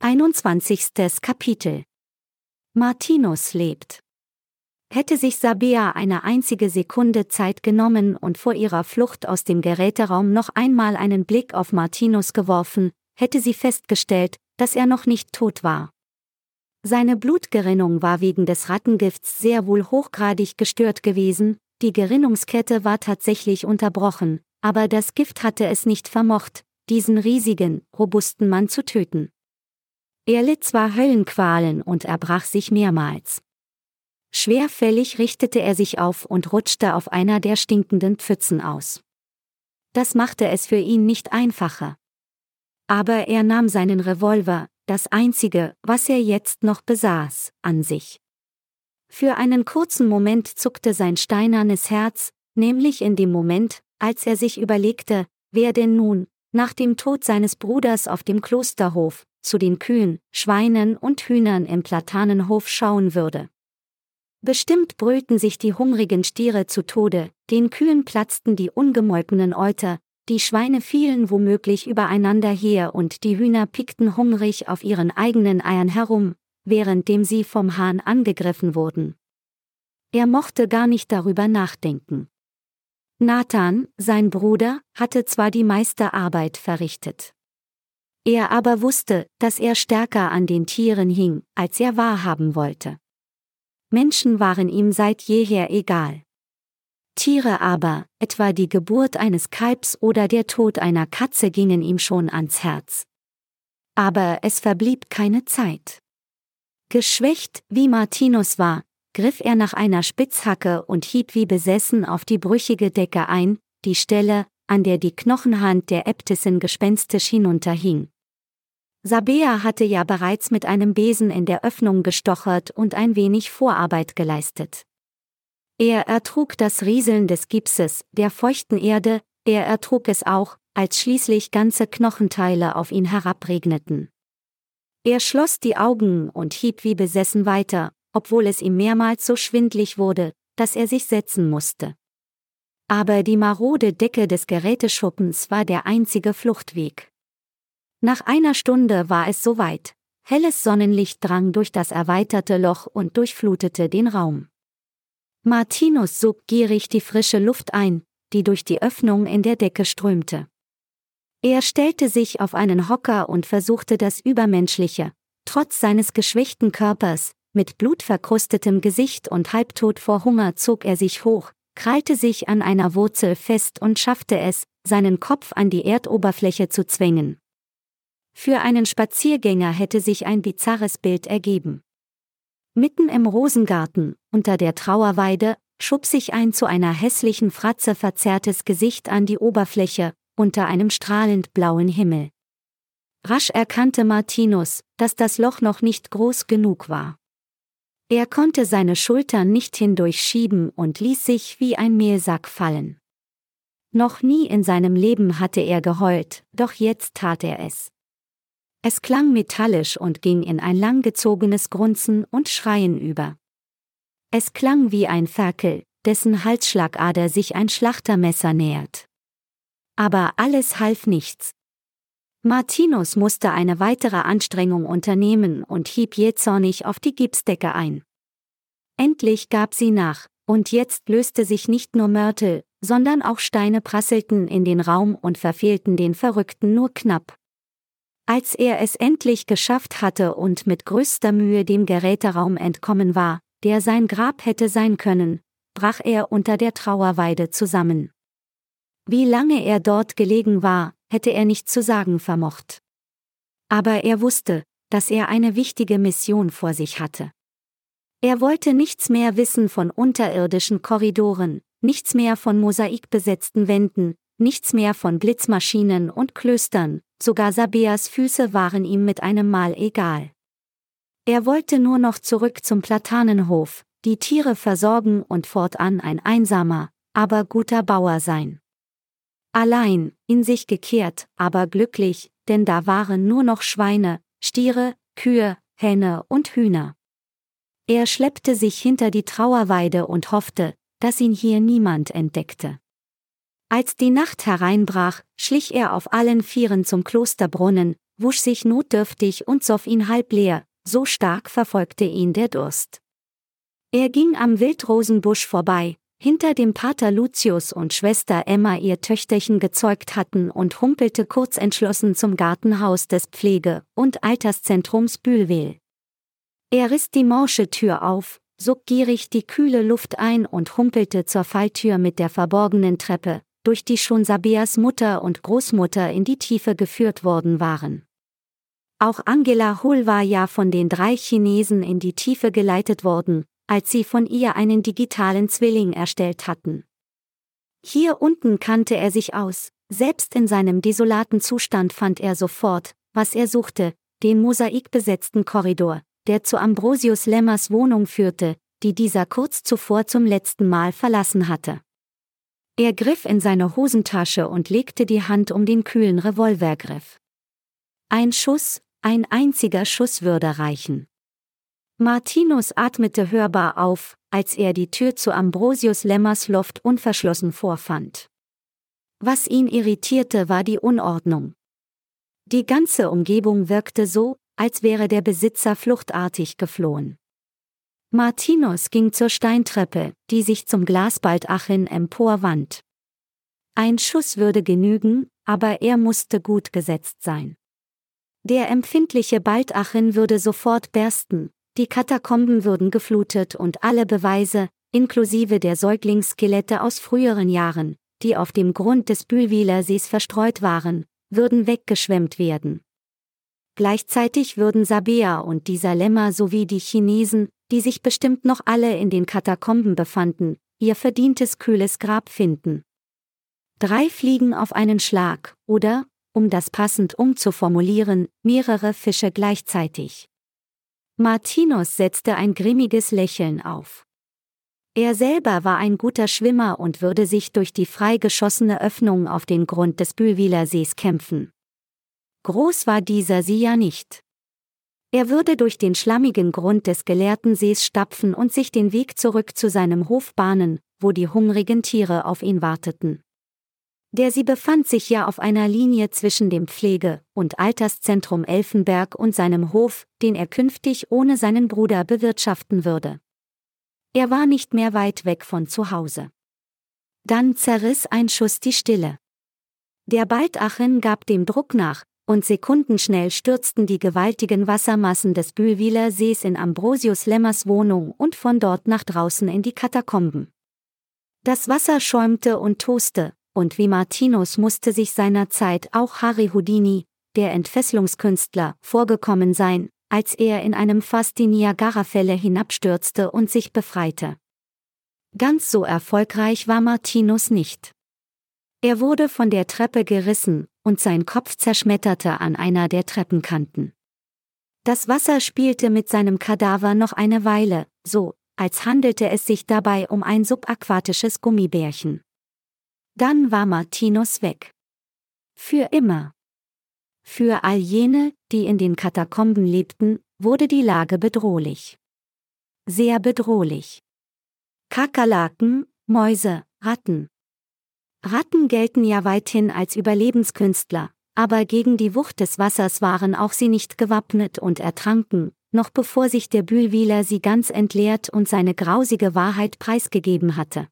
21. Kapitel Martinus lebt. Hätte sich Sabea eine einzige Sekunde Zeit genommen und vor ihrer Flucht aus dem Geräteraum noch einmal einen Blick auf Martinus geworfen, hätte sie festgestellt, dass er noch nicht tot war. Seine Blutgerinnung war wegen des Rattengifts sehr wohl hochgradig gestört gewesen, die Gerinnungskette war tatsächlich unterbrochen, aber das Gift hatte es nicht vermocht, diesen riesigen, robusten Mann zu töten. Er litt zwar Höllenqualen und erbrach sich mehrmals. Schwerfällig richtete er sich auf und rutschte auf einer der stinkenden Pfützen aus. Das machte es für ihn nicht einfacher. Aber er nahm seinen Revolver, das einzige, was er jetzt noch besaß, an sich. Für einen kurzen Moment zuckte sein steinernes Herz, nämlich in dem Moment, als er sich überlegte, wer denn nun, nach dem Tod seines Bruders auf dem Klosterhof, zu den Kühen, Schweinen und Hühnern im Platanenhof schauen würde. Bestimmt brüllten sich die hungrigen Stiere zu Tode, den Kühen platzten die ungemolkenen Euter, die Schweine fielen womöglich übereinander her und die Hühner pickten hungrig auf ihren eigenen Eiern herum, währenddem sie vom Hahn angegriffen wurden. Er mochte gar nicht darüber nachdenken. Nathan, sein Bruder, hatte zwar die meiste Arbeit verrichtet. Er aber wusste, dass er stärker an den Tieren hing, als er wahrhaben wollte. Menschen waren ihm seit jeher egal. Tiere aber, etwa die Geburt eines Kalbs oder der Tod einer Katze gingen ihm schon ans Herz. Aber es verblieb keine Zeit. Geschwächt, wie Martinus war, griff er nach einer Spitzhacke und hieb wie besessen auf die brüchige Decke ein, die Stelle, an der die Knochenhand der Äbtissin gespenstisch hinunterhing. Sabea hatte ja bereits mit einem Besen in der Öffnung gestochert und ein wenig Vorarbeit geleistet. Er ertrug das Rieseln des Gipses, der feuchten Erde, er ertrug es auch, als schließlich ganze Knochenteile auf ihn herabregneten. Er schloss die Augen und hieb wie besessen weiter, obwohl es ihm mehrmals so schwindlig wurde, dass er sich setzen musste. Aber die marode Decke des Geräteschuppens war der einzige Fluchtweg. Nach einer Stunde war es soweit. Helles Sonnenlicht drang durch das erweiterte Loch und durchflutete den Raum. Martinus sog gierig die frische Luft ein, die durch die Öffnung in der Decke strömte. Er stellte sich auf einen Hocker und versuchte das Übermenschliche, trotz seines geschwächten Körpers, mit blutverkrustetem Gesicht und halbtot vor Hunger zog er sich hoch, krallte sich an einer Wurzel fest und schaffte es, seinen Kopf an die Erdoberfläche zu zwängen. Für einen Spaziergänger hätte sich ein bizarres Bild ergeben. Mitten im Rosengarten, unter der Trauerweide, schob sich ein zu einer hässlichen Fratze verzerrtes Gesicht an die Oberfläche, unter einem strahlend blauen Himmel. Rasch erkannte Martinus, dass das Loch noch nicht groß genug war. Er konnte seine Schultern nicht hindurchschieben und ließ sich wie ein Mehlsack fallen. Noch nie in seinem Leben hatte er geheult, doch jetzt tat er es. Es klang metallisch und ging in ein langgezogenes Grunzen und Schreien über. Es klang wie ein Ferkel, dessen Halsschlagader sich ein Schlachtermesser nähert. Aber alles half nichts. Martinus musste eine weitere Anstrengung unternehmen und hieb jähzornig auf die Gipsdecke ein. Endlich gab sie nach, und jetzt löste sich nicht nur Mörtel, sondern auch Steine prasselten in den Raum und verfehlten den Verrückten nur knapp. Als er es endlich geschafft hatte und mit größter Mühe dem Geräteraum entkommen war, der sein Grab hätte sein können, brach er unter der Trauerweide zusammen. Wie lange er dort gelegen war, hätte er nicht zu sagen vermocht. Aber er wusste, dass er eine wichtige Mission vor sich hatte. Er wollte nichts mehr wissen von unterirdischen Korridoren, nichts mehr von mosaikbesetzten Wänden, nichts mehr von Blitzmaschinen und Klöstern, sogar Sabeas Füße waren ihm mit einem Mal egal. Er wollte nur noch zurück zum Platanenhof, die Tiere versorgen und fortan ein einsamer, aber guter Bauer sein. Allein, in sich gekehrt, aber glücklich, denn da waren nur noch Schweine, Stiere, Kühe, Hähne und Hühner. Er schleppte sich hinter die Trauerweide und hoffte, dass ihn hier niemand entdeckte. Als die Nacht hereinbrach, schlich er auf allen Vieren zum Klosterbrunnen, wusch sich notdürftig und soff ihn halb leer, so stark verfolgte ihn der Durst. Er ging am Wildrosenbusch vorbei, hinter dem Pater Lucius und Schwester Emma ihr Töchterchen gezeugt hatten und humpelte kurzentschlossen zum Gartenhaus des Pflege- und Alterszentrums Bühlwil. Er riss die morsche Tür auf, sog gierig die kühle Luft ein und humpelte zur Falltür mit der verborgenen Treppe, durch die schon Sabias Mutter und Großmutter in die Tiefe geführt worden waren. Auch Angela Hull war ja von den drei Chinesen in die Tiefe geleitet worden, als sie von ihr einen digitalen Zwilling erstellt hatten. Hier unten kannte er sich aus, selbst in seinem desolaten Zustand fand er sofort, was er suchte, den mosaikbesetzten Korridor, der zu Ambrosius Lemmers Wohnung führte, die dieser kurz zuvor zum letzten Mal verlassen hatte. Er griff in seine Hosentasche und legte die Hand um den kühlen Revolvergriff. Ein Schuss, ein einziger Schuss würde reichen. Martinus atmete hörbar auf, als er die Tür zu Ambrosius Lemmers Loft unverschlossen vorfand. Was ihn irritierte, war die Unordnung. Die ganze Umgebung wirkte so, als wäre der Besitzer fluchtartig geflohen. Martinus ging zur Steintreppe, die sich zum Glasbaldachin emporwand. Ein Schuss würde genügen, aber er musste gut gesetzt sein. Der empfindliche Baldachin würde sofort bersten, die Katakomben würden geflutet und alle Beweise, inklusive der Säuglingsskelette aus früheren Jahren, die auf dem Grund des Bühlwiler Sees verstreut waren, würden weggeschwemmt werden. Gleichzeitig würden Sabea und dieser Lämmer sowie die Chinesen, die sich bestimmt noch alle in den Katakomben befanden, ihr verdientes kühles Grab finden. Drei Fliegen auf einen Schlag, oder, um das passend umzuformulieren, mehrere Fische gleichzeitig. Martinus setzte ein grimmiges Lächeln auf. Er selber war ein guter Schwimmer und würde sich durch die freigeschossene Öffnung auf den Grund des Bühlwiler Sees kämpfen. Groß war dieser See ja nicht. Er würde durch den schlammigen Grund des geleerten Sees stapfen und sich den Weg zurück zu seinem Hof bahnen, wo die hungrigen Tiere auf ihn warteten. Der sie befand sich ja auf einer Linie zwischen dem Pflege- und Alterszentrum Elfenberg und seinem Hof, den er künftig ohne seinen Bruder bewirtschaften würde. Er war nicht mehr weit weg von zu Hause. Dann zerriss ein Schuss die Stille. Der Baldachin gab dem Druck nach, und sekundenschnell stürzten die gewaltigen Wassermassen des Bühlwiler Sees in Ambrosius Lemmers Wohnung und von dort nach draußen in die Katakomben. Das Wasser schäumte und toste, und wie Martinus musste sich seinerzeit auch Harry Houdini, der Entfesselungskünstler, vorgekommen sein, als er in einem Fass die Niagara-Fälle hinabstürzte und sich befreite. Ganz so erfolgreich war Martinus nicht. Er wurde von der Treppe gerissen, und sein Kopf zerschmetterte an einer der Treppenkanten. Das Wasser spielte mit seinem Kadaver noch eine Weile, so, als handelte es sich dabei um ein subaquatisches Gummibärchen. Dann war Martinus weg. Für immer. Für all jene, die in den Katakomben lebten, wurde die Lage bedrohlich. Sehr bedrohlich. Kakerlaken, Mäuse, Ratten. Ratten gelten ja weithin als Überlebenskünstler, aber gegen die Wucht des Wassers waren auch sie nicht gewappnet und ertranken, noch bevor sich der Bühlwiler sie ganz entleert und seine grausige Wahrheit preisgegeben hatte.